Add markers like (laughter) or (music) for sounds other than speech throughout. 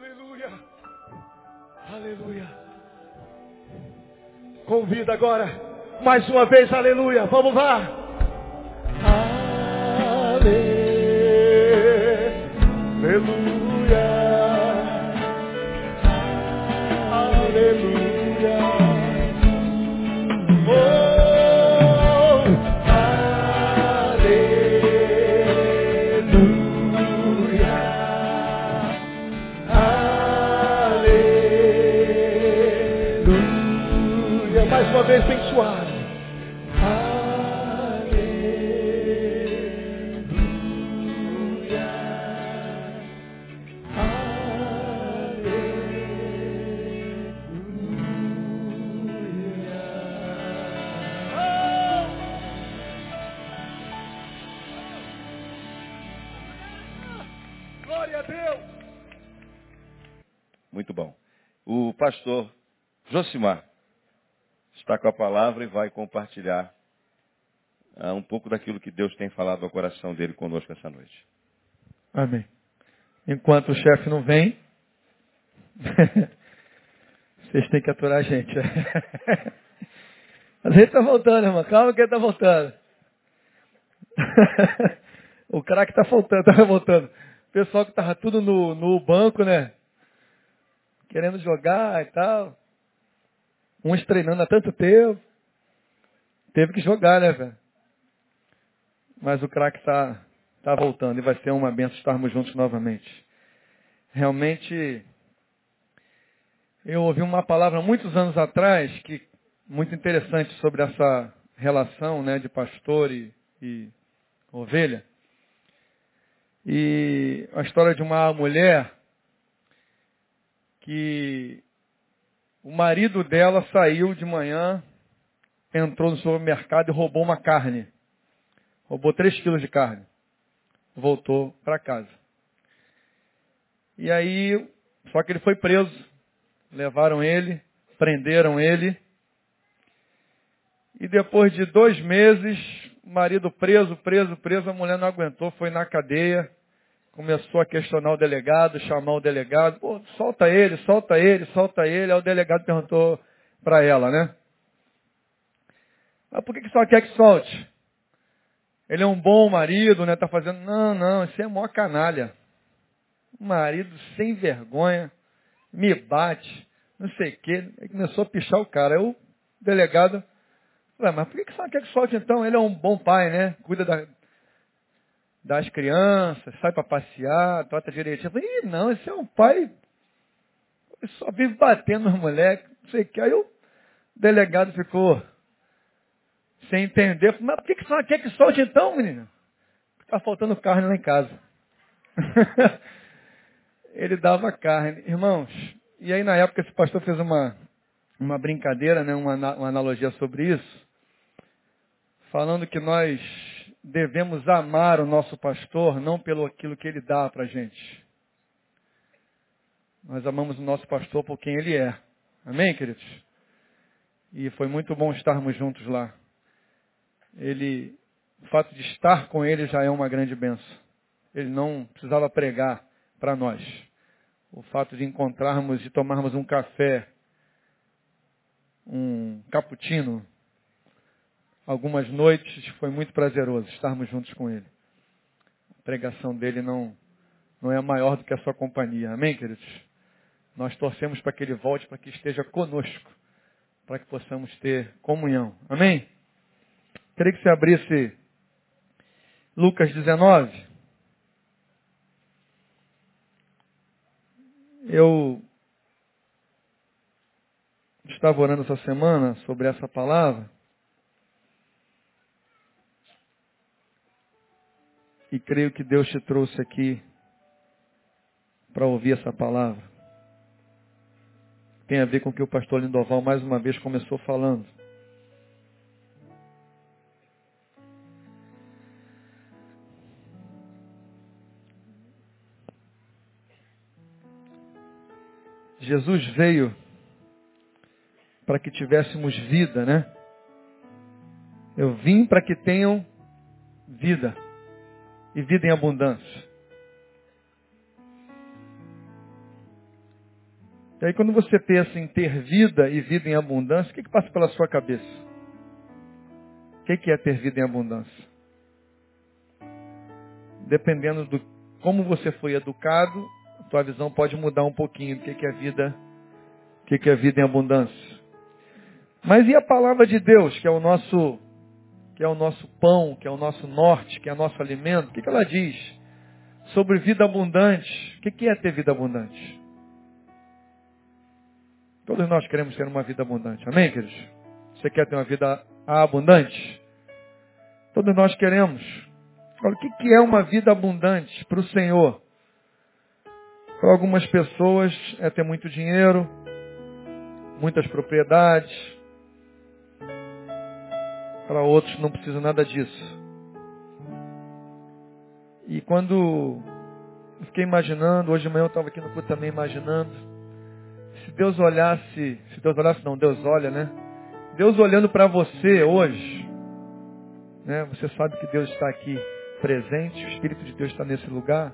Aleluia. Aleluia. Convida agora, mais uma vez, aleluia. Vamos lá. Aleluia. Pastor Josimar está com a palavra e vai compartilhar ah, um pouco daquilo que Deus tem falado ao coração dele conosco essa noite. Amém. Enquanto o chefe não vem, (laughs) vocês têm que aturar a gente. A gente está voltando, irmão. Calma que ele está voltando. (laughs) o craque está voltando, está voltando. O pessoal que estava tudo no, no banco, né? Querendo jogar e tal. Uns treinando há tanto tempo. Teve que jogar, né, velho? Mas o craque está tá voltando e vai ser uma benção estarmos juntos novamente. Realmente, eu ouvi uma palavra muitos anos atrás que muito interessante sobre essa relação né, de pastor e, e ovelha. E a história de uma mulher que o marido dela saiu de manhã, entrou no supermercado e roubou uma carne. Roubou 3 quilos de carne. Voltou para casa. E aí, só que ele foi preso. Levaram ele, prenderam ele. E depois de dois meses, marido preso, preso, preso, a mulher não aguentou, foi na cadeia, começou a questionar o delegado, chamar o delegado, pô, solta ele, solta ele, solta ele. Aí o delegado perguntou para ela, né? Mas por que, que só quer que solte? Ele é um bom marido, né? Tá fazendo. Não, não, isso é mó canalha. Marido sem vergonha, me bate, não sei o quê. Aí começou a pichar o cara. Aí o delegado mas por que, que não quer que solte então? Ele é um bom pai, né? Cuida da, das crianças, sai para passear, trata direitinho. Eu Ih, não, esse é um pai. Ele só vive batendo nos moleques, não sei o que. Aí o delegado ficou sem entender. Mas por que, que não quer que solte então, menino? Está faltando carne lá em casa. (laughs) Ele dava carne. Irmãos, e aí na época esse pastor fez uma, uma brincadeira, né, uma, uma analogia sobre isso, falando que nós devemos amar o nosso pastor não pelo aquilo que ele dá para a gente. Nós amamos o nosso pastor por quem ele é. Amém, queridos? E foi muito bom estarmos juntos lá. Ele, o fato de estar com ele já é uma grande benção. Ele não precisava pregar para nós. O fato de encontrarmos e tomarmos um café, um cappuccino, algumas noites foi muito prazeroso estarmos juntos com ele. A pregação dele não, não é maior do que a sua companhia. Amém, queridos? Nós torcemos para que ele volte, para que esteja conosco, para que possamos ter comunhão. Amém? Queria que você abrisse Lucas 19. Eu estava orando essa semana sobre essa palavra. E creio que Deus te trouxe aqui para ouvir essa palavra. Tem a ver com o que o pastor Lindoval mais uma vez começou falando. Jesus veio para que tivéssemos vida, né? Eu vim para que tenham vida e vida em abundância. E aí quando você pensa em ter vida e vida em abundância, o que, que passa pela sua cabeça? O que, que é ter vida em abundância? Dependendo do como você foi educado, tua visão pode mudar um pouquinho do que, que é vida, o que, que é vida em abundância. Mas e a palavra de Deus, que é o nosso, que é o nosso pão, que é o nosso norte, que é o nosso alimento? O que, que ela diz sobre vida abundante? O que, que é ter vida abundante? Todos nós queremos ter uma vida abundante. Amém, queridos? Você quer ter uma vida abundante? Todos nós queremos. Agora, o que é uma vida abundante para o Senhor? Para algumas pessoas é ter muito dinheiro, muitas propriedades. Para outros não precisa nada disso. E quando eu fiquei imaginando, hoje de manhã eu estava aqui no culto também imaginando, se Deus olhasse, se Deus olhasse não, Deus olha, né? Deus olhando para você hoje, né? Você sabe que Deus está aqui presente, o Espírito de Deus está nesse lugar.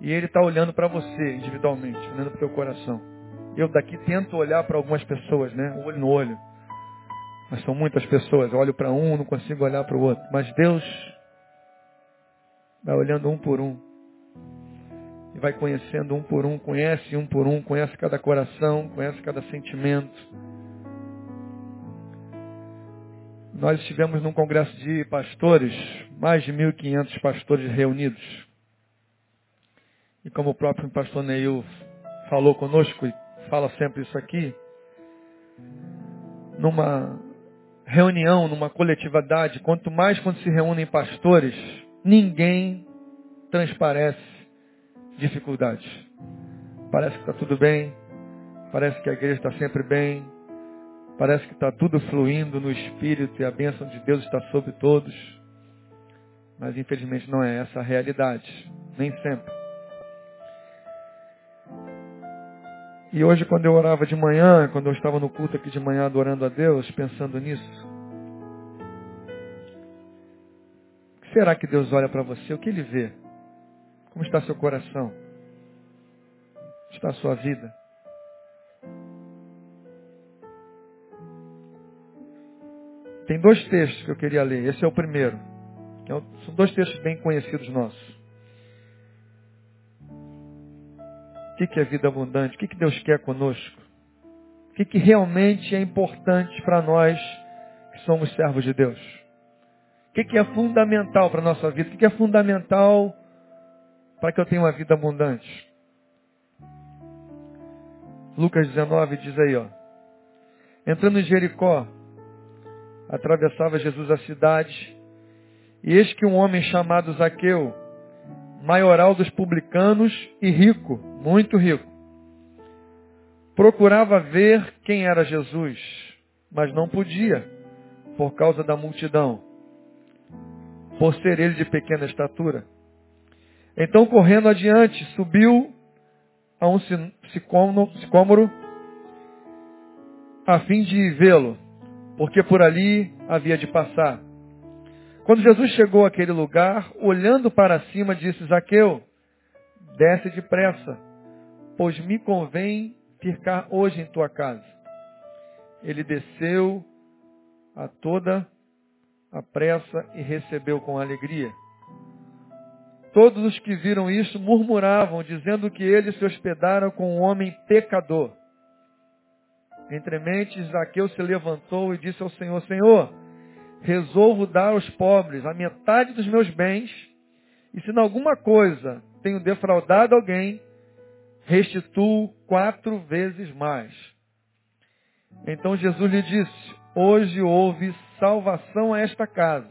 E Ele está olhando para você individualmente, olhando para o teu coração. Eu daqui tento olhar para algumas pessoas, né? Olho no olho. Mas são muitas pessoas. Eu olho para um, não consigo olhar para o outro. Mas Deus vai olhando um por um e vai conhecendo um por um, conhece um por um, conhece cada coração, conhece cada sentimento. Nós estivemos num congresso de pastores, mais de 1.500 pastores reunidos. E como o próprio pastor Neil falou conosco e fala sempre isso aqui, numa reunião, numa coletividade, quanto mais quando se reúnem pastores, ninguém transparece dificuldades. Parece que está tudo bem, parece que a igreja está sempre bem, parece que está tudo fluindo no Espírito e a bênção de Deus está sobre todos. Mas infelizmente não é essa a realidade, nem sempre. E hoje quando eu orava de manhã, quando eu estava no culto aqui de manhã adorando a Deus, pensando nisso, será que Deus olha para você? O que Ele vê? Como está seu coração? Como está a sua vida? Tem dois textos que eu queria ler. Esse é o primeiro. É são dois textos bem conhecidos nossos. O que é vida abundante? O que Deus quer conosco? O que realmente é importante para nós que somos servos de Deus? O que é fundamental para a nossa vida? O que é fundamental para que eu tenha uma vida abundante. Lucas 19 diz aí, ó. Entrando em Jericó, atravessava Jesus a cidade, e eis que um homem chamado Zaqueu, maioral dos publicanos e rico, muito rico, procurava ver quem era Jesus, mas não podia, por causa da multidão, por ser ele de pequena estatura. Então, correndo adiante, subiu a um sicômoro a fim de vê-lo, porque por ali havia de passar. Quando Jesus chegou àquele lugar, olhando para cima, disse, Zaqueu, desce depressa, pois me convém ficar hoje em tua casa. Ele desceu a toda a pressa e recebeu com alegria. Todos os que viram isso murmuravam, dizendo que ele se hospedara com um homem pecador. Entre mentes, Zaqueu se levantou e disse ao Senhor, Senhor, resolvo dar aos pobres a metade dos meus bens, e se em alguma coisa tenho defraudado alguém, restituo quatro vezes mais. Então Jesus lhe disse, hoje houve salvação a esta casa,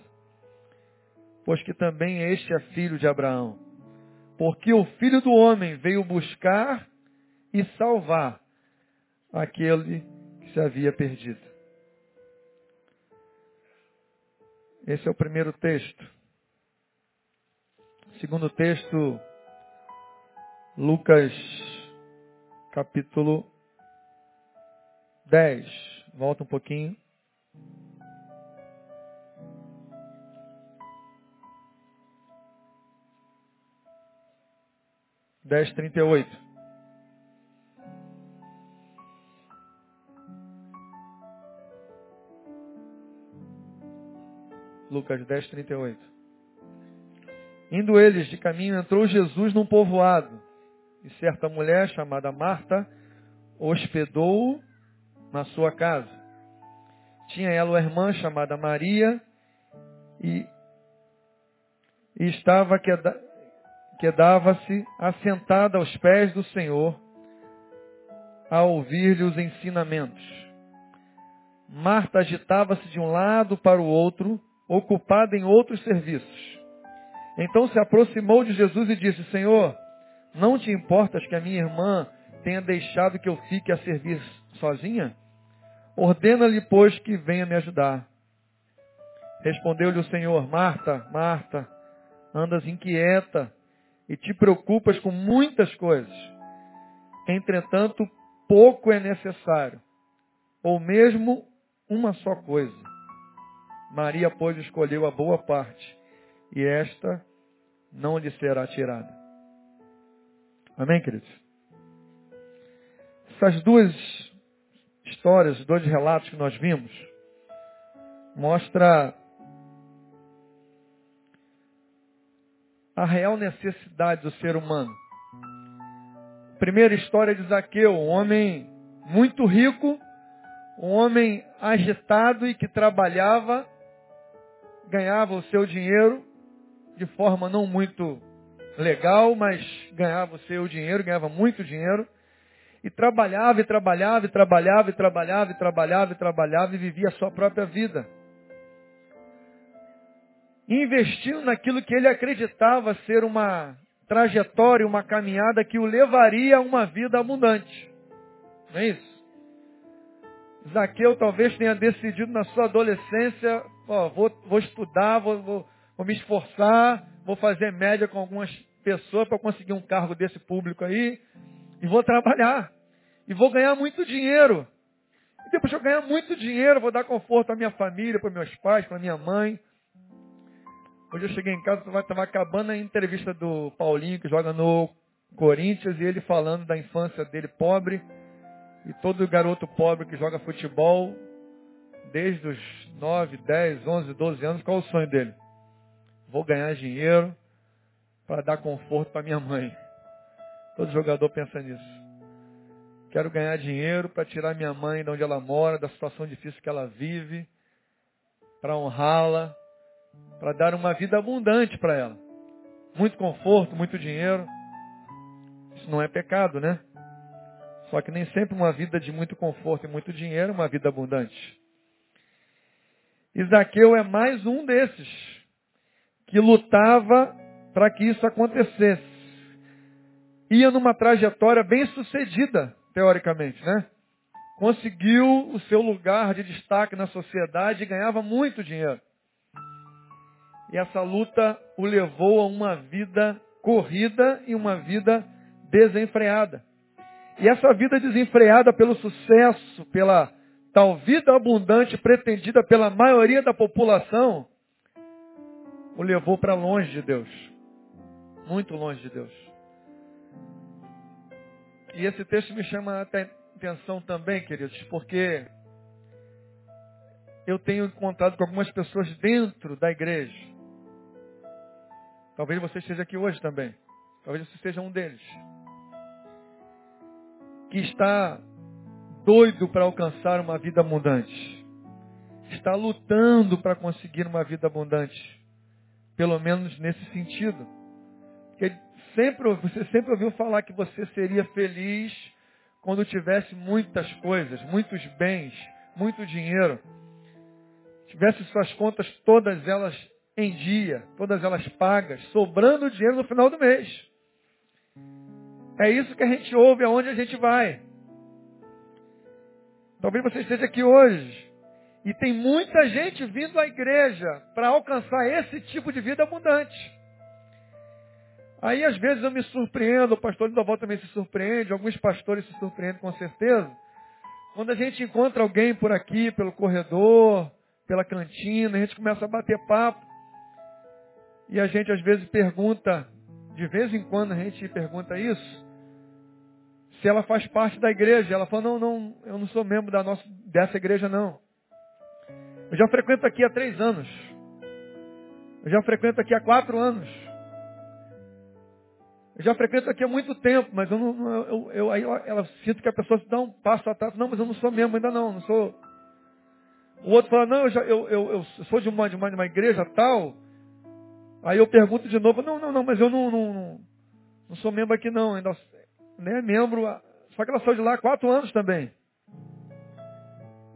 pois que também este é filho de Abraão. Porque o filho do homem veio buscar e salvar aquele que se havia perdido. Esse é o primeiro texto. Segundo texto, Lucas capítulo 10. Volta um pouquinho. 10, 38. Lucas 10, 38. Indo eles de caminho, entrou Jesus num povoado. E certa mulher chamada Marta hospedou na sua casa. Tinha ela uma irmã chamada Maria e, e estava queda, quedava-se assentada aos pés do Senhor a ouvir-lhe os ensinamentos. Marta agitava-se de um lado para o outro, ocupada em outros serviços. Então se aproximou de Jesus e disse, Senhor, não te importas que a minha irmã tenha deixado que eu fique a servir sozinha? Ordena-lhe, pois, que venha me ajudar. Respondeu-lhe o Senhor, Marta, Marta, andas inquieta e te preocupas com muitas coisas. Entretanto, pouco é necessário, ou mesmo uma só coisa. Maria, pois, escolheu a boa parte, e esta não lhe será tirada. Amém, queridos? Essas duas histórias, dois relatos que nós vimos, mostra a real necessidade do ser humano. Primeira história de Zaqueu, um homem muito rico, um homem agitado e que trabalhava, ganhava o seu dinheiro de forma não muito legal, mas ganhava o seu dinheiro, ganhava muito dinheiro. E trabalhava, e trabalhava, e trabalhava, e trabalhava, e trabalhava, e trabalhava, e vivia a sua própria vida. Investindo naquilo que ele acreditava ser uma trajetória, uma caminhada que o levaria a uma vida abundante. Não é isso? Zaqueu talvez tenha decidido na sua adolescência, ó, vou, vou estudar, vou, vou, vou me esforçar, vou fazer média com algumas pessoas para conseguir um cargo desse público aí, e vou trabalhar. E vou ganhar muito dinheiro. E depois eu ganhar muito dinheiro, vou dar conforto à minha família, para meus pais, para minha mãe. Hoje eu cheguei em casa, estava acabando a entrevista do Paulinho, que joga no Corinthians, e ele falando da infância dele pobre. E todo garoto pobre que joga futebol, desde os 9, 10, 11, 12 anos, qual é o sonho dele? Vou ganhar dinheiro para dar conforto para minha mãe. Todo jogador pensa nisso. Quero ganhar dinheiro para tirar minha mãe de onde ela mora, da situação difícil que ela vive, para honrá-la, para dar uma vida abundante para ela. Muito conforto, muito dinheiro. Isso não é pecado, né? Só que nem sempre uma vida de muito conforto e muito dinheiro é uma vida abundante. Isaqueu é mais um desses que lutava para que isso acontecesse. Ia numa trajetória bem sucedida teoricamente, né? Conseguiu o seu lugar de destaque na sociedade e ganhava muito dinheiro. E essa luta o levou a uma vida corrida e uma vida desenfreada. E essa vida desenfreada pelo sucesso, pela tal vida abundante pretendida pela maioria da população, o levou para longe de Deus. Muito longe de Deus. E esse texto me chama a atenção também, queridos, porque eu tenho encontrado com algumas pessoas dentro da igreja. Talvez você esteja aqui hoje também. Talvez você seja um deles. Que está doido para alcançar uma vida abundante. Está lutando para conseguir uma vida abundante. Pelo menos nesse sentido. Porque sempre, você sempre ouviu falar que você seria feliz quando tivesse muitas coisas, muitos bens, muito dinheiro. Tivesse suas contas todas elas em dia, todas elas pagas, sobrando dinheiro no final do mês. É isso que a gente ouve aonde a gente vai. Talvez você esteja aqui hoje e tem muita gente vindo à igreja para alcançar esse tipo de vida abundante. Aí às vezes eu me surpreendo, o pastor Lindoval também se surpreende, alguns pastores se surpreendem com certeza. Quando a gente encontra alguém por aqui, pelo corredor, pela cantina, a gente começa a bater papo. E a gente às vezes pergunta, de vez em quando a gente pergunta isso, se ela faz parte da igreja. Ela fala, não, não, eu não sou membro da nossa, dessa igreja não. Eu já frequento aqui há três anos. Eu já frequento aqui há quatro anos. Eu já frequento aqui há muito tempo, mas eu não, eu, eu, aí ela sinto que a pessoa se dá um passo atrás. Não, mas eu não sou mesmo, ainda não, não sou. O outro fala, não, eu, já, eu, eu, eu sou de uma, de, uma, de uma igreja tal. Aí eu pergunto de novo, não, não, não, mas eu não, não, não sou membro aqui não, ainda nem é membro. Só que ela saiu de lá há quatro anos também.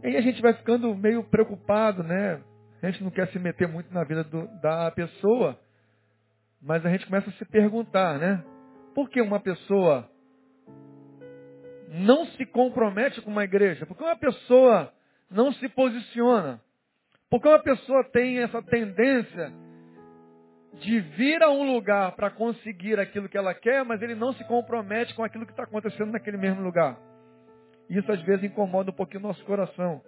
E aí a gente vai ficando meio preocupado, né? A gente não quer se meter muito na vida do, da pessoa, mas a gente começa a se perguntar, né? Por que uma pessoa não se compromete com uma igreja? Por que uma pessoa não se posiciona? Por que uma pessoa tem essa tendência de vir a um lugar para conseguir aquilo que ela quer, mas ele não se compromete com aquilo que está acontecendo naquele mesmo lugar? Isso às vezes incomoda um pouquinho o nosso coração.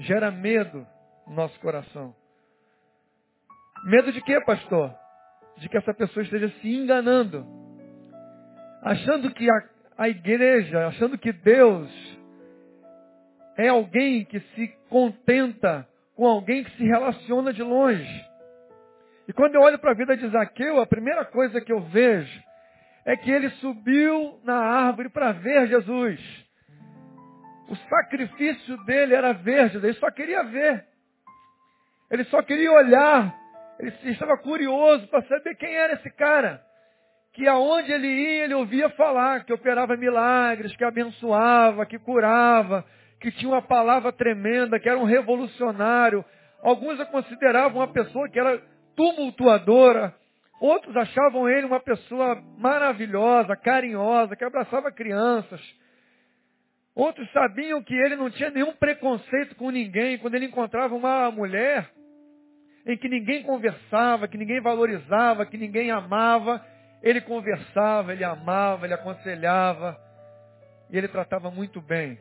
Gera medo no nosso coração. Medo de quê, pastor? De que essa pessoa esteja se enganando. Achando que a, a igreja, achando que Deus é alguém que se contenta com alguém que se relaciona de longe. E quando eu olho para a vida de Zaqueu, a primeira coisa que eu vejo é que ele subiu na árvore para ver Jesus. O sacrifício dele era ver Jesus, ele só queria ver. Ele só queria olhar. Ele estava curioso para saber quem era esse cara. Que aonde ele ia, ele ouvia falar, que operava milagres, que abençoava, que curava, que tinha uma palavra tremenda, que era um revolucionário. Alguns o consideravam uma pessoa que era tumultuadora. Outros achavam ele uma pessoa maravilhosa, carinhosa, que abraçava crianças. Outros sabiam que ele não tinha nenhum preconceito com ninguém. Quando ele encontrava uma mulher em que ninguém conversava, que ninguém valorizava, que ninguém amava, ele conversava, ele amava, ele aconselhava e ele tratava muito bem.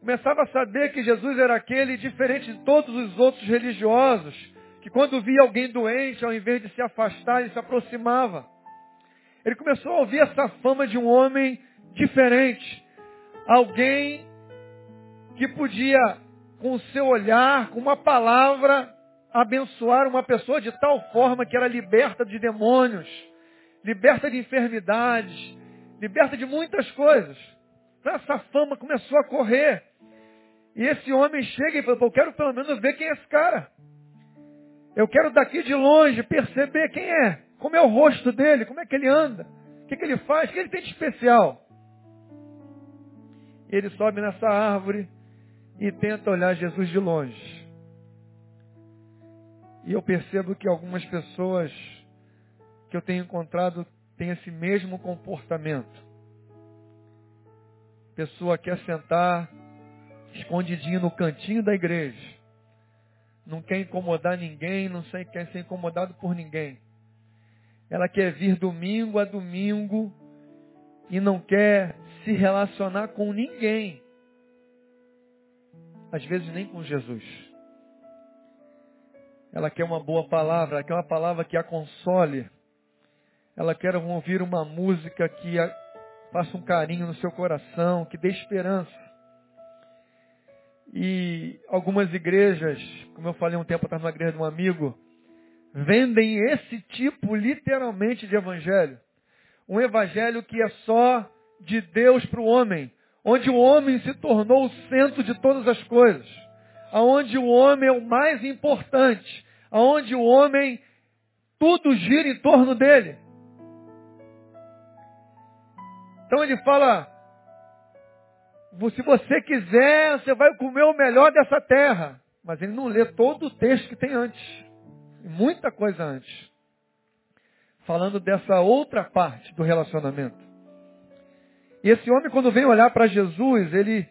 Começava a saber que Jesus era aquele diferente de todos os outros religiosos, que quando via alguém doente, ao invés de se afastar, ele se aproximava. Ele começou a ouvir essa fama de um homem diferente. Alguém que podia, com o seu olhar, com uma palavra, abençoar uma pessoa de tal forma que era liberta de demônios, liberta de enfermidades, liberta de muitas coisas. Então, essa fama começou a correr. E esse homem chega e fala, eu quero pelo menos ver quem é esse cara. Eu quero daqui de longe perceber quem é, como é o rosto dele, como é que ele anda, o que, que ele faz, o que ele tem de especial. Ele sobe nessa árvore e tenta olhar Jesus de longe. E eu percebo que algumas pessoas que eu tenho encontrado têm esse mesmo comportamento. Pessoa quer sentar escondidinho no cantinho da igreja não quer incomodar ninguém, não quer ser incomodado por ninguém. Ela quer vir domingo a domingo e não quer se relacionar com ninguém. Às vezes nem com Jesus. Ela quer uma boa palavra, ela quer uma palavra que a console. Ela quer ouvir uma música que faça um carinho no seu coração, que dê esperança. E algumas igrejas, como eu falei um tempo atrás numa igreja de um amigo, vendem esse tipo literalmente de evangelho. Um evangelho que é só de Deus para o homem, onde o homem se tornou o centro de todas as coisas, aonde o homem é o mais importante, aonde o homem tudo gira em torno dele. Então ele fala, se você quiser, você vai comer o melhor dessa terra. Mas ele não lê todo o texto que tem antes. Muita coisa antes. Falando dessa outra parte do relacionamento. E esse homem, quando vem olhar para Jesus, ele,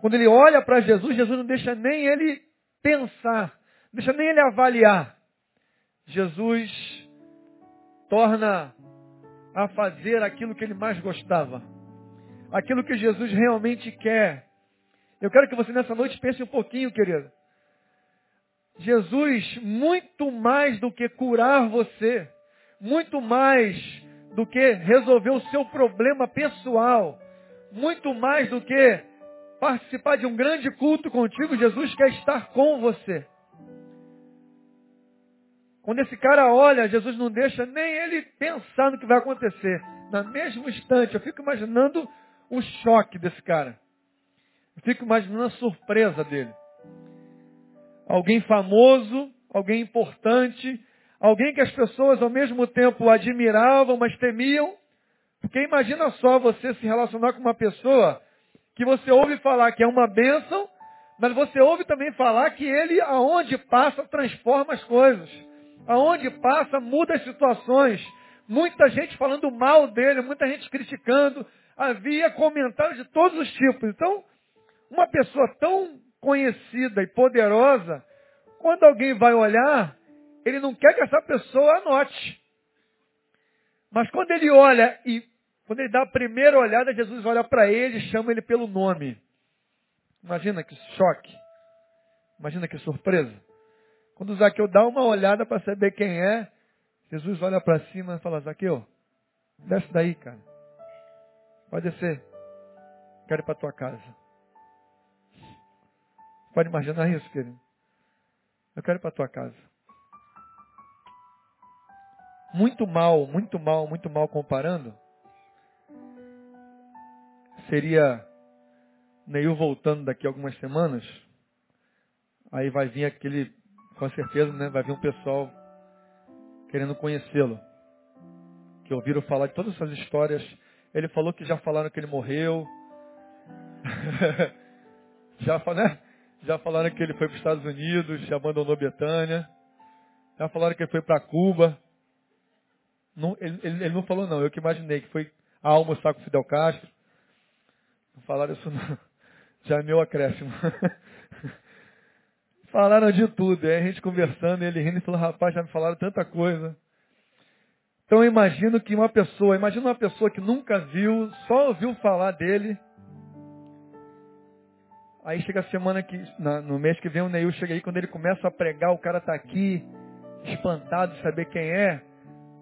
quando ele olha para Jesus, Jesus não deixa nem ele pensar, não deixa nem ele avaliar. Jesus torna a fazer aquilo que ele mais gostava aquilo que Jesus realmente quer. Eu quero que você nessa noite pense um pouquinho, querido. Jesus, muito mais do que curar você, muito mais do que resolver o seu problema pessoal, muito mais do que participar de um grande culto contigo, Jesus quer estar com você. Quando esse cara olha, Jesus não deixa nem ele pensar no que vai acontecer. No mesmo instante, eu fico imaginando o choque desse cara. Eu fico imaginando a surpresa dele. Alguém famoso, alguém importante, alguém que as pessoas ao mesmo tempo admiravam, mas temiam. Porque imagina só você se relacionar com uma pessoa que você ouve falar que é uma bênção, mas você ouve também falar que ele, aonde passa, transforma as coisas. Aonde passa, muda as situações. Muita gente falando mal dele, muita gente criticando. Havia comentários de todos os tipos. Então, uma pessoa tão conhecida e poderosa, quando alguém vai olhar, ele não quer que essa pessoa anote. Mas quando ele olha e quando ele dá a primeira olhada, Jesus olha para ele e chama ele pelo nome. Imagina que choque. Imagina que surpresa. Quando Zaqueu dá uma olhada para saber quem é, Jesus olha para cima e fala, Zaqueu, desce daí, cara. Pode descer. Quero ir para tua casa. Pode imaginar isso, querido? Eu quero ir para tua casa. Muito mal, muito mal, muito mal comparando. Seria Neil voltando daqui a algumas semanas. Aí vai vir aquele com certeza né, vai vir um pessoal querendo conhecê-lo. Que ouviram falar de todas essas histórias. Ele falou que já falaram que ele morreu. (laughs) já, né? já falaram que ele foi para os Estados Unidos, já abandonou Betânia. Já falaram que ele foi para Cuba. Não, ele, ele, ele, não falou não, eu que imaginei que foi almoçar com Fidel Castro. Não falaram isso não. (laughs) Já é meu acréscimo. (laughs) Falaram de tudo. Aí a gente conversando, ele rindo e falou, rapaz, já me falaram tanta coisa. Então eu imagino que uma pessoa, imagina uma pessoa que nunca viu, só ouviu falar dele. Aí chega a semana que, no mês que vem o Neil chega aí, quando ele começa a pregar, o cara está aqui, espantado de saber quem é.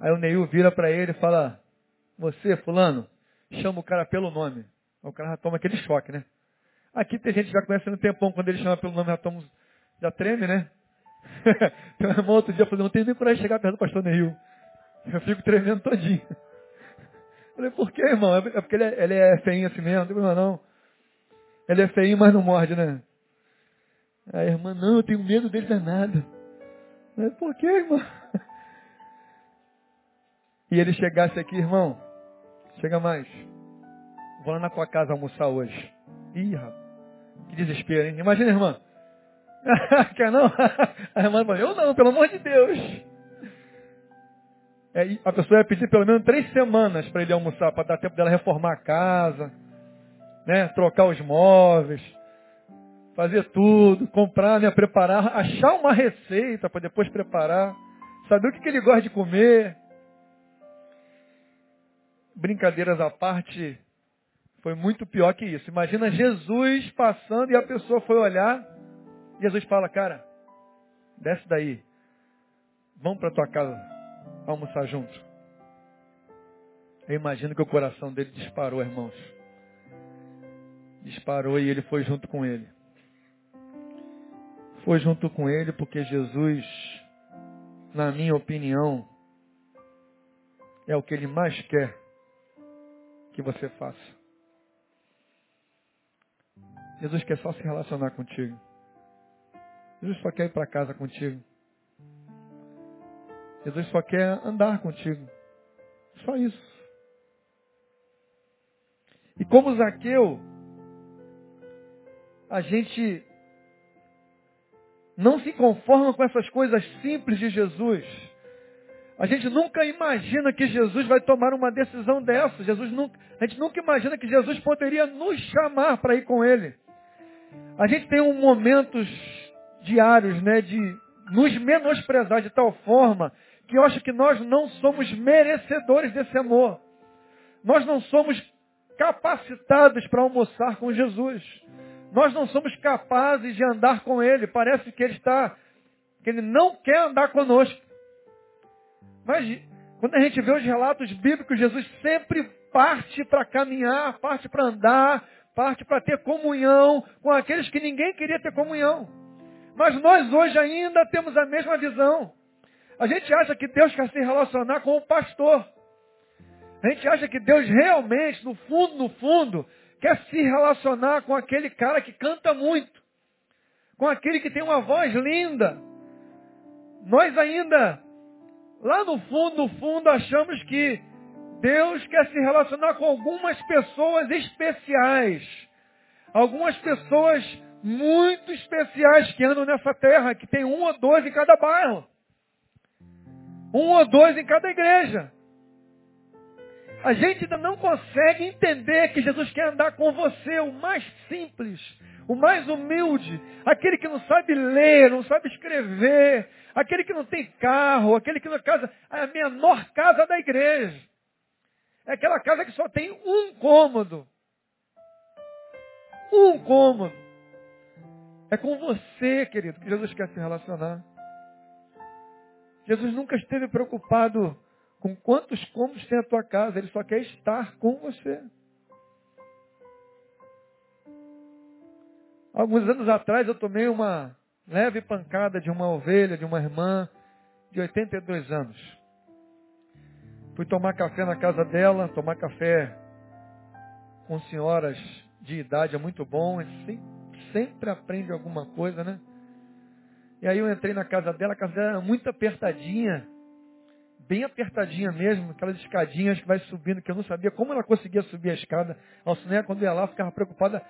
Aí o Neil vira para ele e fala, você, fulano, chama o cara pelo nome. O cara já toma aquele choque, né? Aqui tem gente que já conhece no tempão, quando ele chama pelo nome, já toma já treme, né? (laughs) Tem um irmão outro dia falou, não tenho nem coragem de chegar perto do pastor Neil. Eu fico tremendo todinho. Eu (laughs) falei, por que, irmão? É porque ele é, ele é feinho assim mesmo, não tem problema não. Ele é feinho, mas não morde, né? A irmã, não, eu tenho medo dele danado. Mas por que, irmão? (laughs) E ele chegasse aqui, irmão, chega mais. Vou lá na tua casa almoçar hoje. Ih, rapaz, que desespero, hein? Imagina, irmã. (laughs) Quer não? A irmã falou, eu não, pelo amor de Deus. É, a pessoa ia pedir pelo menos três semanas para ele almoçar, para dar tempo dela reformar a casa, né, trocar os móveis, fazer tudo, comprar, né, preparar, achar uma receita para depois preparar, saber o que, que ele gosta de comer. Brincadeiras à parte, foi muito pior que isso. Imagina Jesus passando e a pessoa foi olhar Jesus fala, cara, desce daí. Vamos para tua casa almoçar junto. Eu imagino que o coração dele disparou, irmãos. Disparou e ele foi junto com ele. Foi junto com ele porque Jesus, na minha opinião, é o que ele mais quer que você faça. Jesus quer só se relacionar contigo. Jesus só quer ir para casa contigo. Jesus só quer andar contigo. Só isso. E como Zaqueu, a gente não se conforma com essas coisas simples de Jesus. A gente nunca imagina que Jesus vai tomar uma decisão dessa. Jesus nunca, a gente nunca imagina que Jesus poderia nos chamar para ir com Ele. A gente tem um momentos diários, né, de nos menosprezar de tal forma que eu acho que nós não somos merecedores desse amor. Nós não somos capacitados para almoçar com Jesus. Nós não somos capazes de andar com Ele. Parece que Ele está, que Ele não quer andar conosco. Mas quando a gente vê os relatos bíblicos, Jesus sempre parte para caminhar, parte para andar, parte para ter comunhão com aqueles que ninguém queria ter comunhão. Mas nós hoje ainda temos a mesma visão. A gente acha que Deus quer se relacionar com o pastor. A gente acha que Deus realmente, no fundo, no fundo, quer se relacionar com aquele cara que canta muito. Com aquele que tem uma voz linda. Nós ainda, lá no fundo, no fundo, achamos que Deus quer se relacionar com algumas pessoas especiais. Algumas pessoas muito especiais que andam nessa terra, que tem um ou dois em cada bairro. Um ou dois em cada igreja. A gente ainda não consegue entender que Jesus quer andar com você, o mais simples, o mais humilde, aquele que não sabe ler, não sabe escrever, aquele que não tem carro, aquele que não casa, a menor casa da igreja. É aquela casa que só tem um cômodo. Um cômodo. É com você, querido, que Jesus quer se relacionar. Jesus nunca esteve preocupado com quantos cômodos tem a tua casa, ele só quer estar com você. Alguns anos atrás eu tomei uma leve pancada de uma ovelha, de uma irmã de 82 anos. Fui tomar café na casa dela, tomar café com senhoras de idade é muito bom, sempre, sempre aprende alguma coisa, né? E aí eu entrei na casa dela, a casa dela era muito apertadinha bem apertadinha mesmo, aquelas escadinhas que vai subindo, que eu não sabia como ela conseguia subir a escada. A Alcineia, quando ia lá, ficava preocupada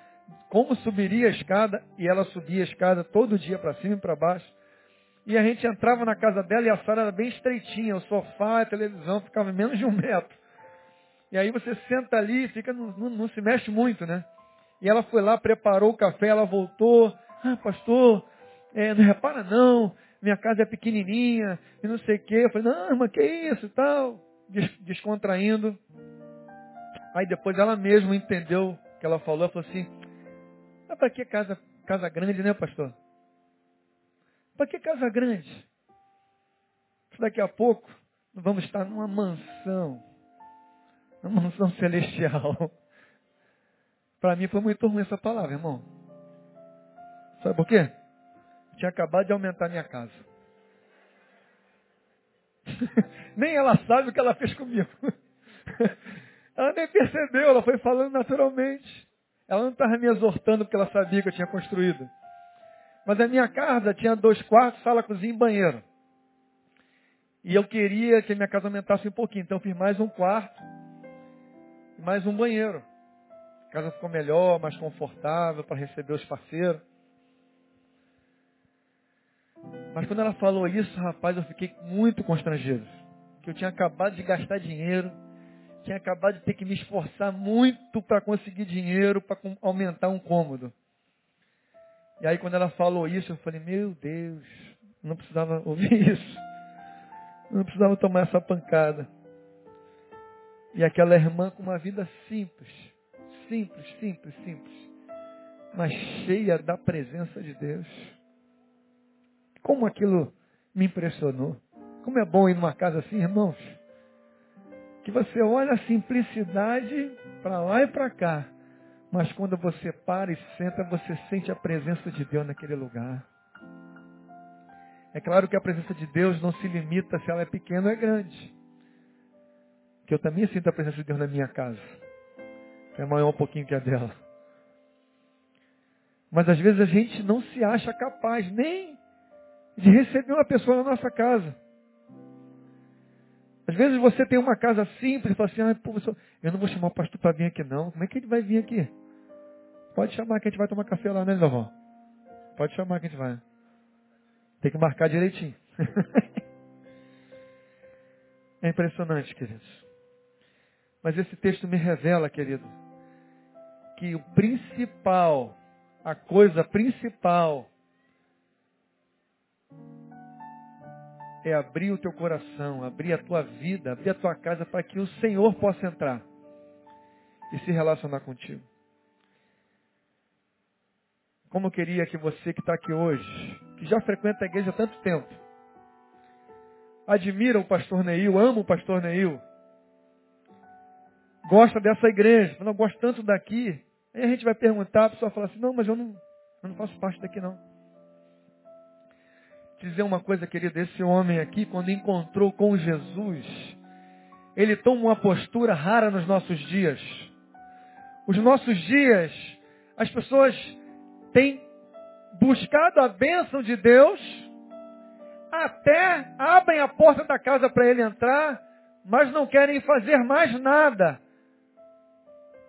como subiria a escada, e ela subia a escada todo dia para cima e para baixo. E a gente entrava na casa dela e a sala era bem estreitinha, o sofá, a televisão ficava menos de um metro. E aí você senta ali e fica, não, não, não se mexe muito, né? E ela foi lá, preparou o café, ela voltou. Ah, pastor, é, não repara não, minha casa é pequenininha e não sei o quê. Eu falei, não, mas que isso e tal. Descontraindo. Aí depois ela mesma entendeu o que ela falou. Falou assim, mas para que casa, casa grande, né, pastor? Para que casa grande? Daqui a pouco vamos estar numa mansão. Uma mansão celestial. (laughs) Para mim foi muito ruim essa palavra, irmão. Sabe por quê? Tinha acabado de aumentar minha casa. (laughs) nem ela sabe o que ela fez comigo. (laughs) ela nem percebeu, ela foi falando naturalmente. Ela não estava me exortando porque ela sabia que eu tinha construído. Mas a minha casa tinha dois quartos, sala, cozinha e banheiro. E eu queria que a minha casa aumentasse um pouquinho. Então eu fiz mais um quarto mais um banheiro. A casa ficou melhor, mais confortável para receber os parceiros. Mas quando ela falou isso, rapaz, eu fiquei muito constrangido. Que eu tinha acabado de gastar dinheiro, tinha acabado de ter que me esforçar muito para conseguir dinheiro para aumentar um cômodo. E aí quando ela falou isso, eu falei, meu Deus, não precisava ouvir (laughs) isso. Não precisava tomar essa pancada. E aquela irmã com uma vida simples, simples, simples, simples, mas cheia da presença de Deus. Como aquilo me impressionou. Como é bom ir numa casa assim, irmãos. Que você olha a simplicidade para lá e para cá. Mas quando você para e senta, você sente a presença de Deus naquele lugar. É claro que a presença de Deus não se limita se ela é pequena ou é grande. Que eu também sinto a presença de Deus na minha casa. É maior um pouquinho que a dela. Mas às vezes a gente não se acha capaz nem de receber uma pessoa na nossa casa. Às vezes você tem uma casa simples e fala assim, ah, pô, eu não vou chamar o pastor para vir aqui não. Como é que ele vai vir aqui? Pode chamar que a gente vai tomar café lá, né, Lovão? Pode chamar que a gente vai. Tem que marcar direitinho. (laughs) é impressionante, queridos. Mas esse texto me revela, querido, que o principal, a coisa principal é abrir o teu coração, abrir a tua vida, abrir a tua casa para que o Senhor possa entrar e se relacionar contigo. Como eu queria que você que está aqui hoje, que já frequenta a igreja há tanto tempo, admira o pastor Neil, ama o pastor Neil, gosta dessa igreja, não gosta tanto daqui, aí a gente vai perguntar, a pessoa fala assim, não, mas eu não, eu não faço parte daqui não. Dizer uma coisa, querido. Esse homem aqui, quando encontrou com Jesus, ele toma uma postura rara nos nossos dias. Os nossos dias, as pessoas têm buscado a bênção de Deus, até abrem a porta da casa para ele entrar, mas não querem fazer mais nada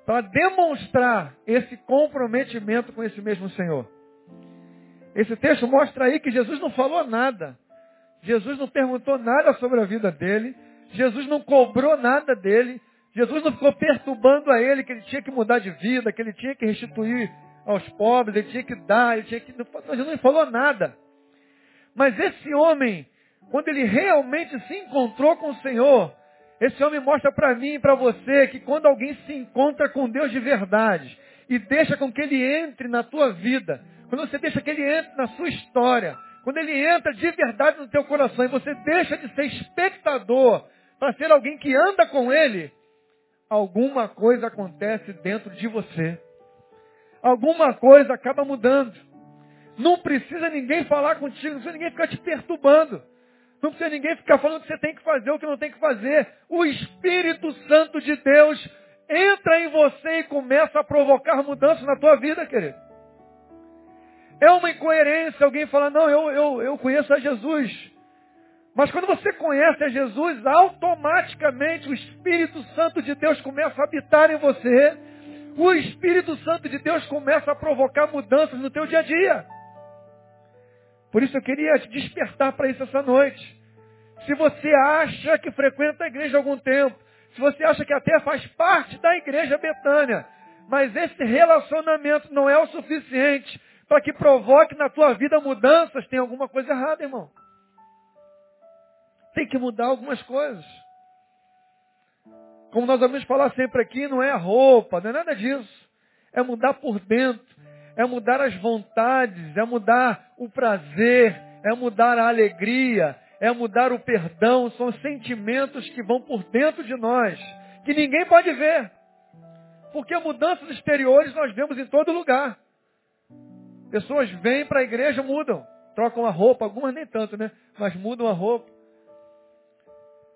para demonstrar esse comprometimento com esse mesmo Senhor. Esse texto mostra aí que Jesus não falou nada. Jesus não perguntou nada sobre a vida dele. Jesus não cobrou nada dele. Jesus não ficou perturbando a ele que ele tinha que mudar de vida, que ele tinha que restituir aos pobres, ele tinha que dar, ele tinha que. Jesus não falou nada. Mas esse homem, quando ele realmente se encontrou com o Senhor, esse homem mostra para mim e para você que quando alguém se encontra com Deus de verdade e deixa com que ele entre na tua vida, quando você deixa que ele entre na sua história, quando ele entra de verdade no teu coração e você deixa de ser espectador para ser alguém que anda com ele, alguma coisa acontece dentro de você. Alguma coisa acaba mudando. Não precisa ninguém falar contigo, não precisa ninguém ficar te perturbando. Não precisa ninguém ficar falando que você tem que fazer, o que não tem que fazer. O Espírito Santo de Deus entra em você e começa a provocar mudanças na tua vida, querido. É uma incoerência alguém falar, não, eu, eu, eu conheço a Jesus. Mas quando você conhece a Jesus, automaticamente o Espírito Santo de Deus começa a habitar em você. O Espírito Santo de Deus começa a provocar mudanças no teu dia a dia. Por isso eu queria te despertar para isso essa noite. Se você acha que frequenta a igreja há algum tempo, se você acha que até faz parte da igreja Betânia, mas esse relacionamento não é o suficiente para que provoque na tua vida mudanças, tem alguma coisa errada, irmão. Tem que mudar algumas coisas. Como nós vamos falar sempre aqui, não é a roupa, não é nada disso. É mudar por dentro, é mudar as vontades, é mudar o prazer, é mudar a alegria, é mudar o perdão. São sentimentos que vão por dentro de nós, que ninguém pode ver. Porque mudanças exteriores nós vemos em todo lugar. Pessoas vêm para a igreja, mudam. Trocam a roupa, algumas nem tanto, né? Mas mudam a roupa.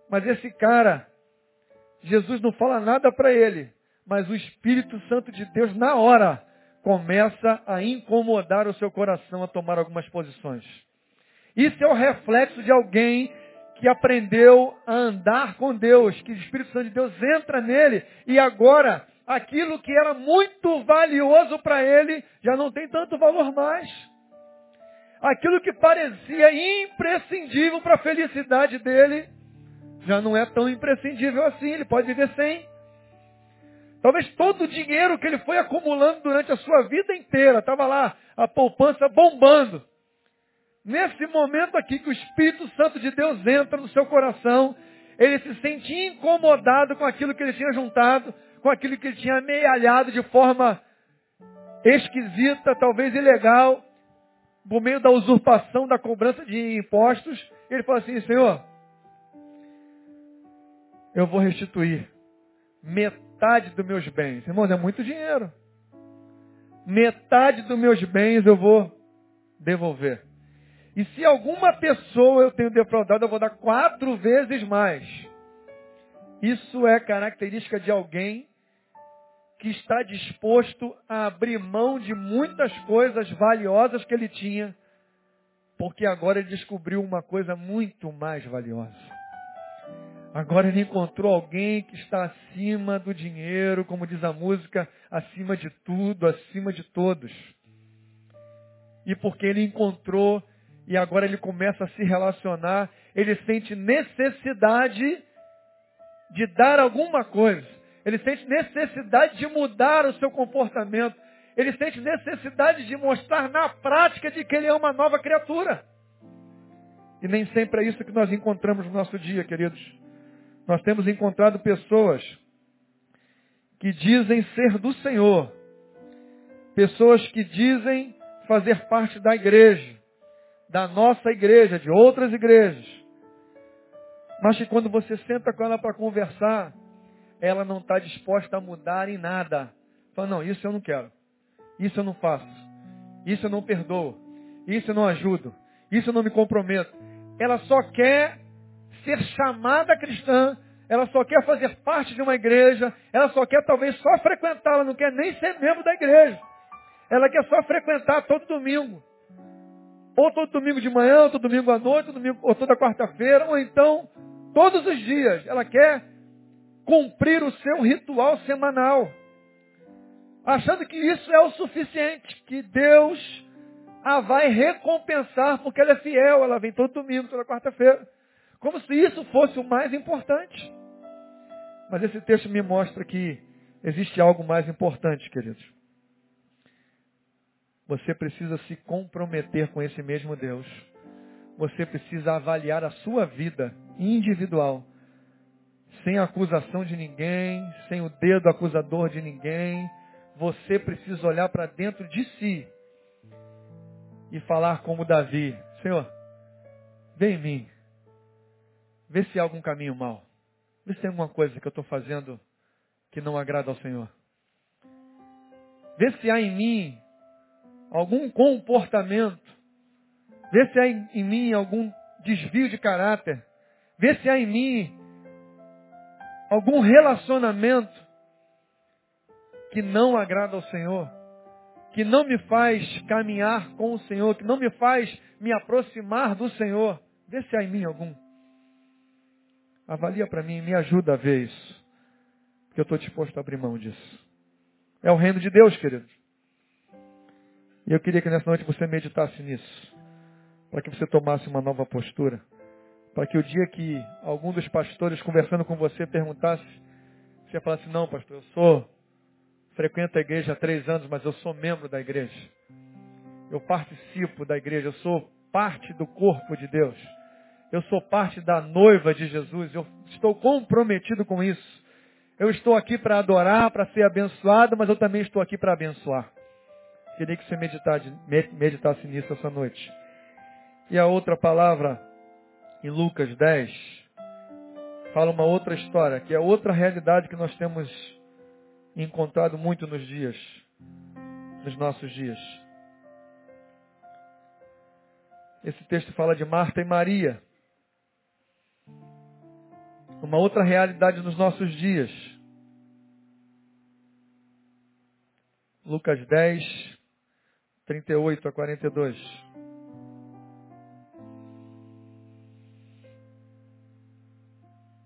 Mas esse cara, Jesus não fala nada para ele. Mas o Espírito Santo de Deus, na hora, começa a incomodar o seu coração a tomar algumas posições. Isso é o reflexo de alguém que aprendeu a andar com Deus, que o Espírito Santo de Deus entra nele e agora aquilo que era muito valioso para ele já não tem tanto valor mais. Aquilo que parecia imprescindível para a felicidade dele já não é tão imprescindível assim, ele pode viver sem. Talvez todo o dinheiro que ele foi acumulando durante a sua vida inteira, estava lá a poupança bombando. Nesse momento aqui que o Espírito Santo de Deus entra no seu coração, ele se sente incomodado com aquilo que ele tinha juntado, com aquilo que ele tinha amealhado de forma esquisita, talvez ilegal, por meio da usurpação, da cobrança de impostos. Ele fala assim, Senhor, eu vou restituir metade dos meus bens. Irmãos, é muito dinheiro. Metade dos meus bens eu vou devolver. E se alguma pessoa eu tenho defraudado, eu vou dar quatro vezes mais. Isso é característica de alguém que está disposto a abrir mão de muitas coisas valiosas que ele tinha, porque agora ele descobriu uma coisa muito mais valiosa. Agora ele encontrou alguém que está acima do dinheiro, como diz a música, acima de tudo, acima de todos. E porque ele encontrou e agora ele começa a se relacionar, ele sente necessidade de dar alguma coisa. Ele sente necessidade de mudar o seu comportamento. Ele sente necessidade de mostrar na prática de que ele é uma nova criatura. E nem sempre é isso que nós encontramos no nosso dia, queridos. Nós temos encontrado pessoas que dizem ser do Senhor. Pessoas que dizem fazer parte da igreja, da nossa igreja, de outras igrejas. Mas que quando você senta com ela para conversar, ela não está disposta a mudar em nada. Fala, não, isso eu não quero. Isso eu não faço. Isso eu não perdoo. Isso eu não ajudo. Isso eu não me comprometo. Ela só quer ser chamada cristã, ela só quer fazer parte de uma igreja, ela só quer talvez só frequentar, ela não quer nem ser membro da igreja. Ela quer só frequentar todo domingo. Ou todo domingo de manhã, ou todo domingo à noite, ou, domingo, ou toda quarta-feira, ou então todos os dias. Ela quer cumprir o seu ritual semanal. Achando que isso é o suficiente, que Deus a vai recompensar porque ela é fiel, ela vem todo domingo, toda quarta-feira. Como se isso fosse o mais importante. Mas esse texto me mostra que existe algo mais importante, queridos. Você precisa se comprometer com esse mesmo Deus. Você precisa avaliar a sua vida individual, sem acusação de ninguém, sem o dedo acusador de ninguém. Você precisa olhar para dentro de si e falar como Davi: Senhor, vem em mim. Vê se há algum caminho mau. Vê se tem alguma coisa que eu estou fazendo que não agrada ao Senhor. Vê se há em mim algum comportamento. Vê se há em, mim algum desvio de caráter. Vê se há em mim algum relacionamento que não agrada ao Senhor, que não me faz caminhar com o Senhor, que não me faz me aproximar do Senhor. Vê se há em mim algum. Avalia para mim, me ajuda a ver isso. Porque eu estou disposto a abrir mão disso. É o reino de Deus, querido. E eu queria que nessa noite você meditasse nisso. Para que você tomasse uma nova postura. Para que o dia que algum dos pastores conversando com você perguntasse, você falasse, não, pastor, eu sou, frequento a igreja há três anos, mas eu sou membro da igreja. Eu participo da igreja, eu sou parte do corpo de Deus. Eu sou parte da noiva de Jesus. Eu estou comprometido com isso. Eu estou aqui para adorar, para ser abençoado, mas eu também estou aqui para abençoar. Queria que você meditasse, meditasse nisso essa noite. E a outra palavra, em Lucas 10, fala uma outra história, que é outra realidade que nós temos encontrado muito nos dias, nos nossos dias. Esse texto fala de Marta e Maria. Uma outra realidade nos nossos dias. Lucas 10, 38 a 42.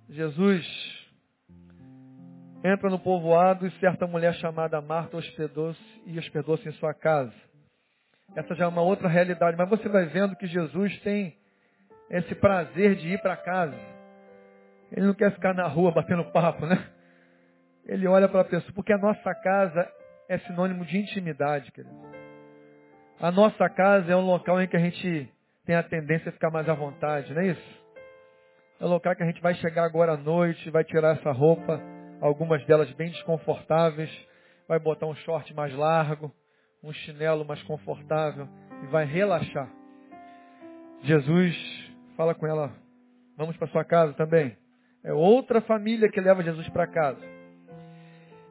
Jesus entra no povoado e certa mulher chamada Marta hospedou-se e hospedou-se em sua casa. Essa já é uma outra realidade, mas você vai vendo que Jesus tem esse prazer de ir para casa. Ele não quer ficar na rua batendo papo, né? Ele olha para a pessoa, porque a nossa casa é sinônimo de intimidade, querido. A nossa casa é um local em que a gente tem a tendência a ficar mais à vontade, não é isso? É um local que a gente vai chegar agora à noite, vai tirar essa roupa, algumas delas bem desconfortáveis, vai botar um short mais largo, um chinelo mais confortável e vai relaxar. Jesus fala com ela, vamos para sua casa também. É outra família que leva Jesus para casa.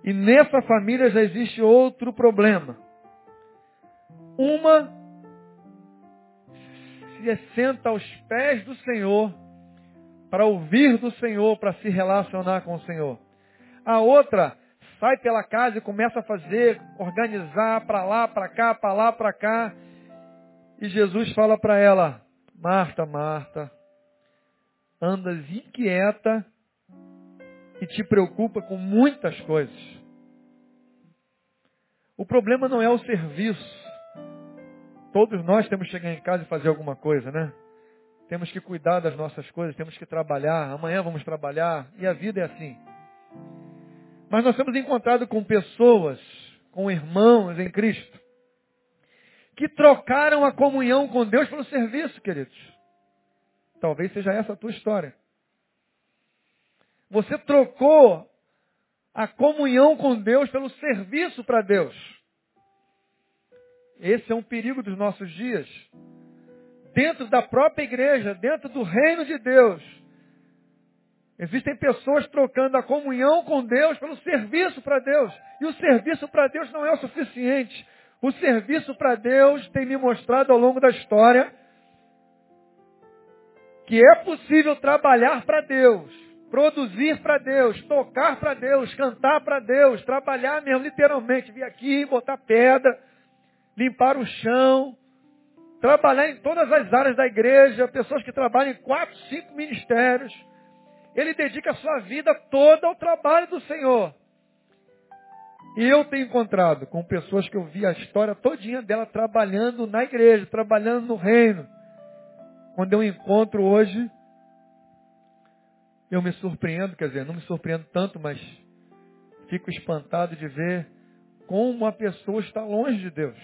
E nessa família já existe outro problema. Uma se senta aos pés do Senhor para ouvir do Senhor, para se relacionar com o Senhor. A outra sai pela casa e começa a fazer, organizar para lá, para cá, para lá, para cá. E Jesus fala para ela: Marta, Marta, andas inquieta e te preocupa com muitas coisas. O problema não é o serviço. Todos nós temos que chegar em casa e fazer alguma coisa, né? Temos que cuidar das nossas coisas, temos que trabalhar. Amanhã vamos trabalhar e a vida é assim. Mas nós temos encontrado com pessoas, com irmãos em Cristo, que trocaram a comunhão com Deus pelo serviço, queridos. Talvez seja essa a tua história. Você trocou a comunhão com Deus pelo serviço para Deus. Esse é um perigo dos nossos dias. Dentro da própria igreja, dentro do reino de Deus, existem pessoas trocando a comunhão com Deus pelo serviço para Deus. E o serviço para Deus não é o suficiente. O serviço para Deus tem me mostrado ao longo da história que é possível trabalhar para Deus, produzir para Deus, tocar para Deus, cantar para Deus, trabalhar mesmo literalmente, vir aqui, botar pedra, limpar o chão, trabalhar em todas as áreas da igreja, pessoas que trabalham em quatro, cinco ministérios. Ele dedica a sua vida toda ao trabalho do Senhor. E eu tenho encontrado com pessoas que eu vi a história todinha dela trabalhando na igreja, trabalhando no reino. Quando eu encontro hoje, eu me surpreendo, quer dizer, não me surpreendo tanto, mas fico espantado de ver como a pessoa está longe de Deus.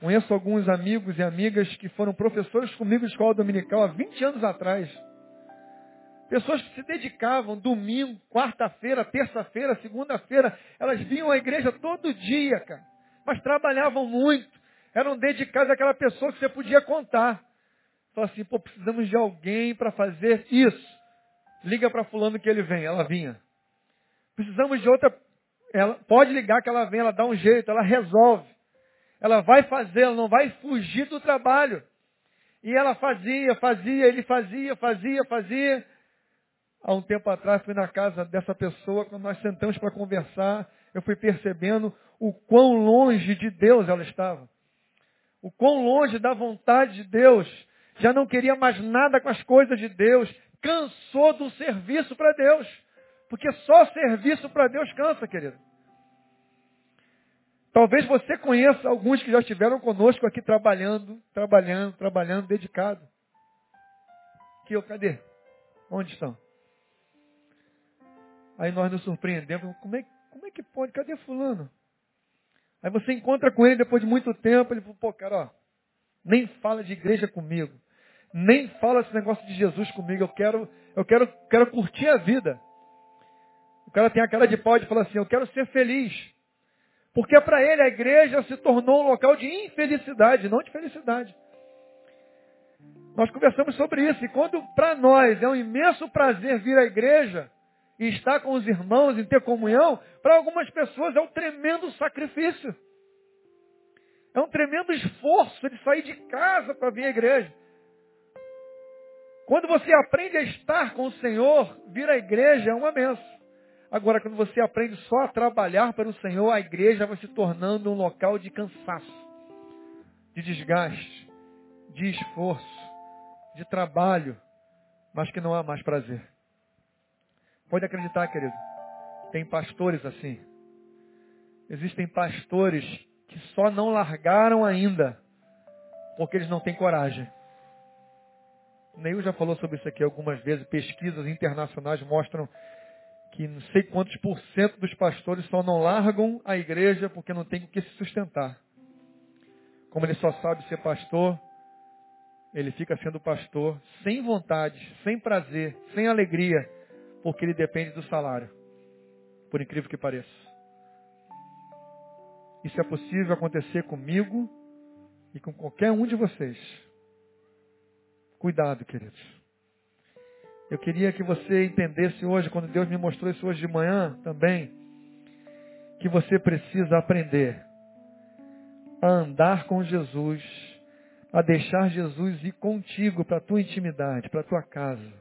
Conheço alguns amigos e amigas que foram professores comigo em escola dominical há 20 anos atrás. Pessoas que se dedicavam domingo, quarta-feira, terça-feira, segunda-feira, elas vinham à igreja todo dia, cara. Mas trabalhavam muito. Eram dedicadas àquela pessoa que você podia contar. Falou assim, pô, precisamos de alguém para fazer isso. Liga para fulano que ele vem. Ela vinha. Precisamos de outra. Ela pode ligar que ela vem, ela dá um jeito, ela resolve. Ela vai fazer, ela não vai fugir do trabalho. E ela fazia, fazia, ele fazia, fazia, fazia. Há um tempo atrás fui na casa dessa pessoa, quando nós sentamos para conversar, eu fui percebendo o quão longe de Deus ela estava. O quão longe da vontade de Deus. Já não queria mais nada com as coisas de Deus. Cansou do serviço para Deus. Porque só serviço para Deus cansa, querido. Talvez você conheça alguns que já estiveram conosco aqui trabalhando, trabalhando, trabalhando, dedicado. Que cadê? Onde estão? Aí nós nos surpreendemos. Como é, como é que pode? Cadê fulano? Aí você encontra com ele depois de muito tempo. Ele falou, pô, cara, ó, nem fala de igreja comigo. Nem fala esse negócio de Jesus comigo. Eu quero, eu quero, quero curtir a vida. O cara tem a cara de pau de falar assim, eu quero ser feliz. Porque para ele a igreja se tornou um local de infelicidade, não de felicidade. Nós conversamos sobre isso. E quando para nós é um imenso prazer vir à igreja, e estar com os irmãos, em ter comunhão, para algumas pessoas é um tremendo sacrifício. É um tremendo esforço de sair de casa para vir à igreja. Quando você aprende a estar com o Senhor, vir à igreja é uma benção. Agora, quando você aprende só a trabalhar para o Senhor, a igreja vai se tornando um local de cansaço, de desgaste, de esforço, de trabalho, mas que não há mais prazer. Pode acreditar, querido. Tem pastores assim. Existem pastores que só não largaram ainda porque eles não têm coragem. Neil já falou sobre isso aqui algumas vezes. Pesquisas internacionais mostram que não sei quantos por cento dos pastores só não largam a igreja porque não tem o que se sustentar. Como ele só sabe ser pastor, ele fica sendo pastor sem vontade, sem prazer, sem alegria, porque ele depende do salário. Por incrível que pareça. Isso é possível acontecer comigo e com qualquer um de vocês. Cuidado, queridos. Eu queria que você entendesse hoje, quando Deus me mostrou isso hoje de manhã também, que você precisa aprender a andar com Jesus, a deixar Jesus ir contigo para a tua intimidade, para a tua casa.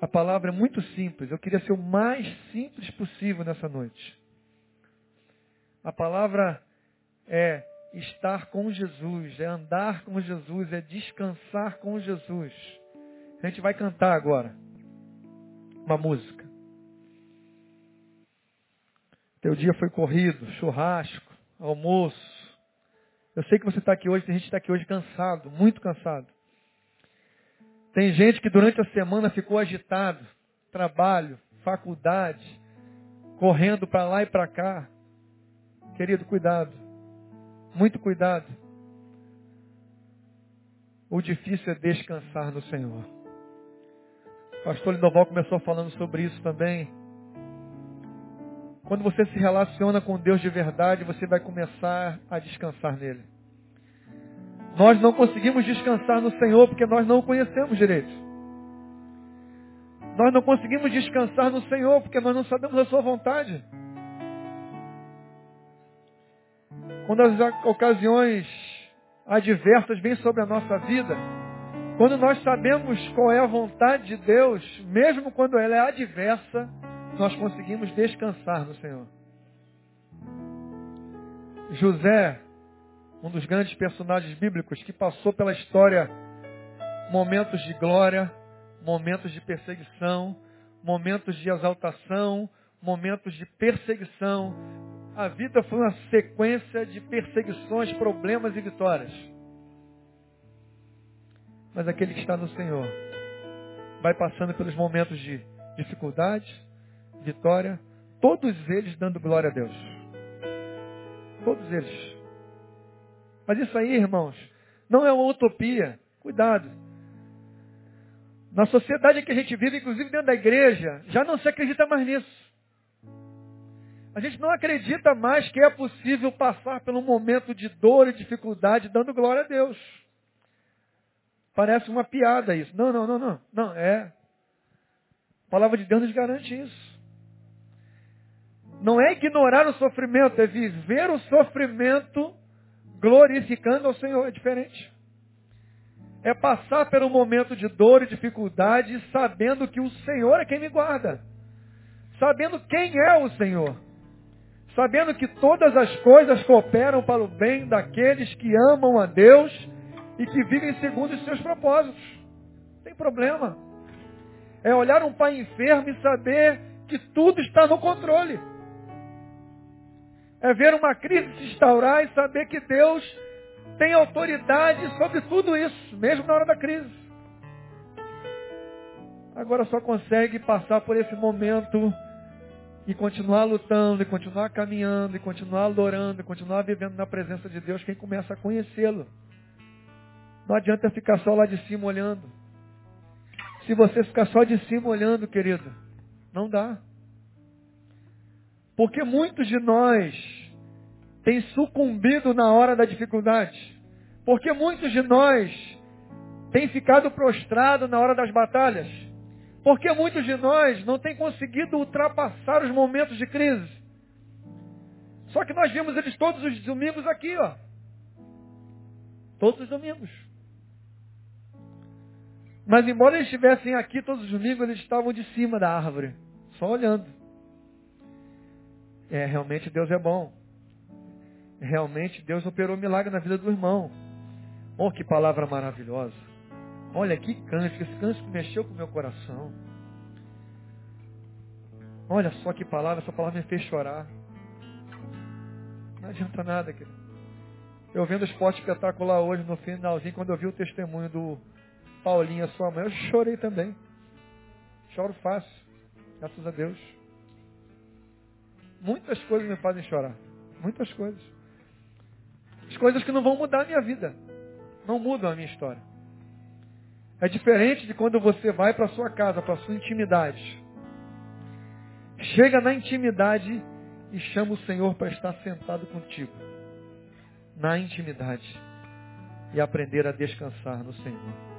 A palavra é muito simples. Eu queria ser o mais simples possível nessa noite. A palavra é estar com Jesus, é andar com Jesus, é descansar com Jesus. A gente vai cantar agora uma música. Teu dia foi corrido, churrasco, almoço. Eu sei que você está aqui hoje, tem gente que está aqui hoje cansado, muito cansado. Tem gente que durante a semana ficou agitado, trabalho, faculdade, correndo para lá e para cá. Querido, cuidado. Muito cuidado. O difícil é descansar no Senhor. Pastor Lindoval começou falando sobre isso também. Quando você se relaciona com Deus de verdade, você vai começar a descansar nele. Nós não conseguimos descansar no Senhor porque nós não o conhecemos direito. Nós não conseguimos descansar no Senhor porque nós não sabemos a sua vontade. Quando as ocasiões adversas vêm sobre a nossa vida, quando nós sabemos qual é a vontade de Deus, mesmo quando ela é adversa, nós conseguimos descansar no Senhor. José, um dos grandes personagens bíblicos que passou pela história momentos de glória, momentos de perseguição, momentos de exaltação, momentos de perseguição. A vida foi uma sequência de perseguições, problemas e vitórias. Mas aquele que está no Senhor vai passando pelos momentos de dificuldade, vitória, todos eles dando glória a Deus. Todos eles. Mas isso aí, irmãos, não é uma utopia. Cuidado. Na sociedade que a gente vive, inclusive dentro da igreja, já não se acredita mais nisso. A gente não acredita mais que é possível passar um momento de dor e dificuldade dando glória a Deus. Parece uma piada isso. Não, não, não, não. Não, é. A palavra de Deus nos garante isso. Não é ignorar o sofrimento, é viver o sofrimento glorificando ao Senhor. É diferente. É passar pelo momento de dor e dificuldade sabendo que o Senhor é quem me guarda. Sabendo quem é o Senhor. Sabendo que todas as coisas cooperam para o bem daqueles que amam a Deus e que vivem segundo os seus propósitos. Não tem problema. É olhar um pai enfermo e saber que tudo está no controle. É ver uma crise se instaurar e saber que Deus tem autoridade sobre tudo isso, mesmo na hora da crise. Agora só consegue passar por esse momento e continuar lutando, e continuar caminhando, e continuar adorando, e continuar vivendo na presença de Deus quem começa a conhecê-lo. Não adianta ficar só lá de cima olhando. Se você ficar só de cima olhando, querido, não dá. Porque muitos de nós têm sucumbido na hora da dificuldade. Porque muitos de nós têm ficado prostrado na hora das batalhas. Porque muitos de nós não têm conseguido ultrapassar os momentos de crise. Só que nós vimos eles todos os domingos aqui, ó. Todos os domingos. Mas embora eles estivessem aqui todos os domingos, eles estavam de cima da árvore, só olhando. É, realmente Deus é bom. Realmente Deus operou milagre na vida do irmão. Oh, que palavra maravilhosa. Olha que cântico, esse cântico mexeu com o meu coração. Olha só que palavra, essa palavra me fez chorar. Não adianta nada, querido. Eu vendo o esporte espetacular hoje, no finalzinho, quando eu vi o testemunho do Paulinha, sua mãe, eu chorei também. Choro fácil, graças a Deus. Muitas coisas me fazem chorar. Muitas coisas. As coisas que não vão mudar a minha vida. Não mudam a minha história. É diferente de quando você vai para sua casa, para sua intimidade. Chega na intimidade e chama o Senhor para estar sentado contigo. Na intimidade. E aprender a descansar no Senhor.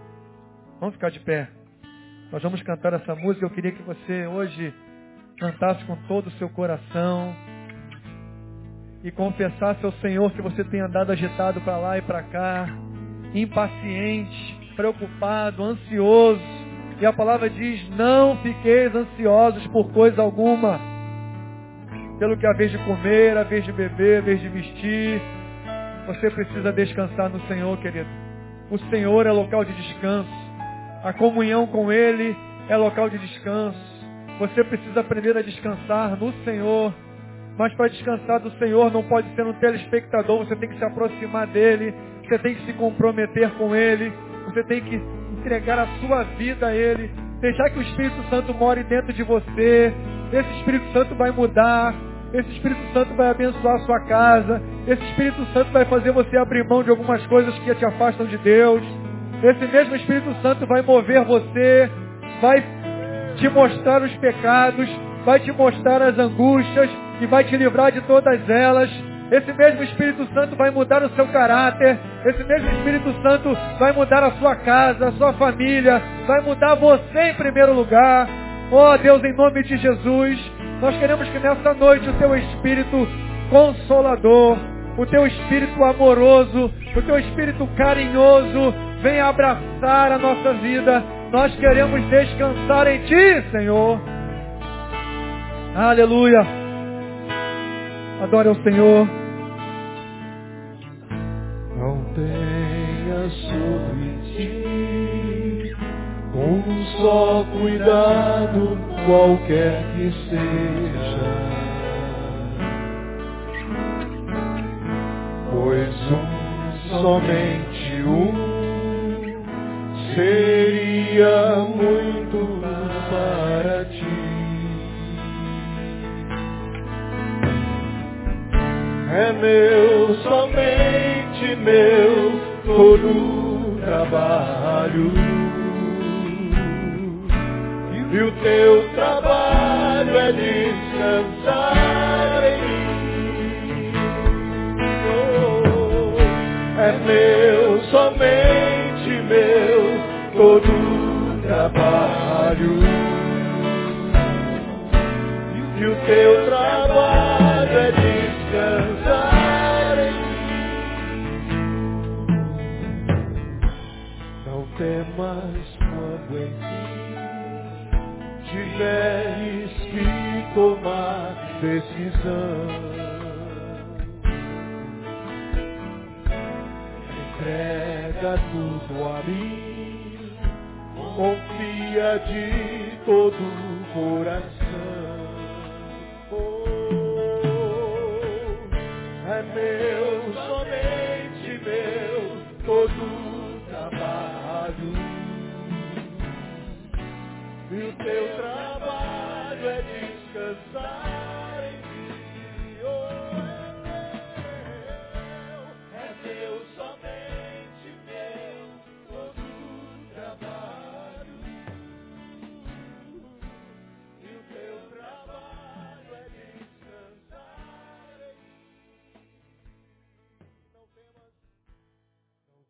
Vamos ficar de pé. Nós vamos cantar essa música. Eu queria que você hoje cantasse com todo o seu coração e confessasse ao Senhor que você tem andado agitado para lá e para cá, impaciente, preocupado, ansioso. E a palavra diz: Não fiqueis ansiosos por coisa alguma, pelo que a vez de comer, a vez de beber, a vez de vestir. Você precisa descansar no Senhor, querido. O Senhor é local de descanso. A comunhão com Ele é local de descanso. Você precisa aprender a descansar no Senhor. Mas para descansar do Senhor não pode ser um telespectador, você tem que se aproximar dele, você tem que se comprometer com ele, você tem que entregar a sua vida a ele, deixar que o Espírito Santo more dentro de você. Esse Espírito Santo vai mudar, esse Espírito Santo vai abençoar a sua casa, esse Espírito Santo vai fazer você abrir mão de algumas coisas que te afastam de Deus. Esse mesmo Espírito Santo vai mover você, vai te mostrar os pecados, vai te mostrar as angústias e vai te livrar de todas elas. Esse mesmo Espírito Santo vai mudar o seu caráter. Esse mesmo Espírito Santo vai mudar a sua casa, a sua família. Vai mudar você em primeiro lugar. Oh Deus, em nome de Jesus, nós queremos que nessa noite o teu Espírito Consolador, o teu espírito amoroso, o teu espírito carinhoso venha abraçar a nossa vida. Nós queremos descansar em Ti, Senhor. Aleluia. Adore ao Senhor. Não tenha sobre ti um só cuidado, qualquer que seja. Pois um, somente um, seria muito para ti. É meu, somente meu, todo trabalho. E o teu trabalho é descansar meu, somente meu, todo trabalho. E o teu trabalho é descansar em mim. Não temas quando enfim tiveres que tomar decisão. Tudo a mim, confia de todo o coração. Oh, é meu, somente meu, todo o trabalho. E o teu trabalho é descansar.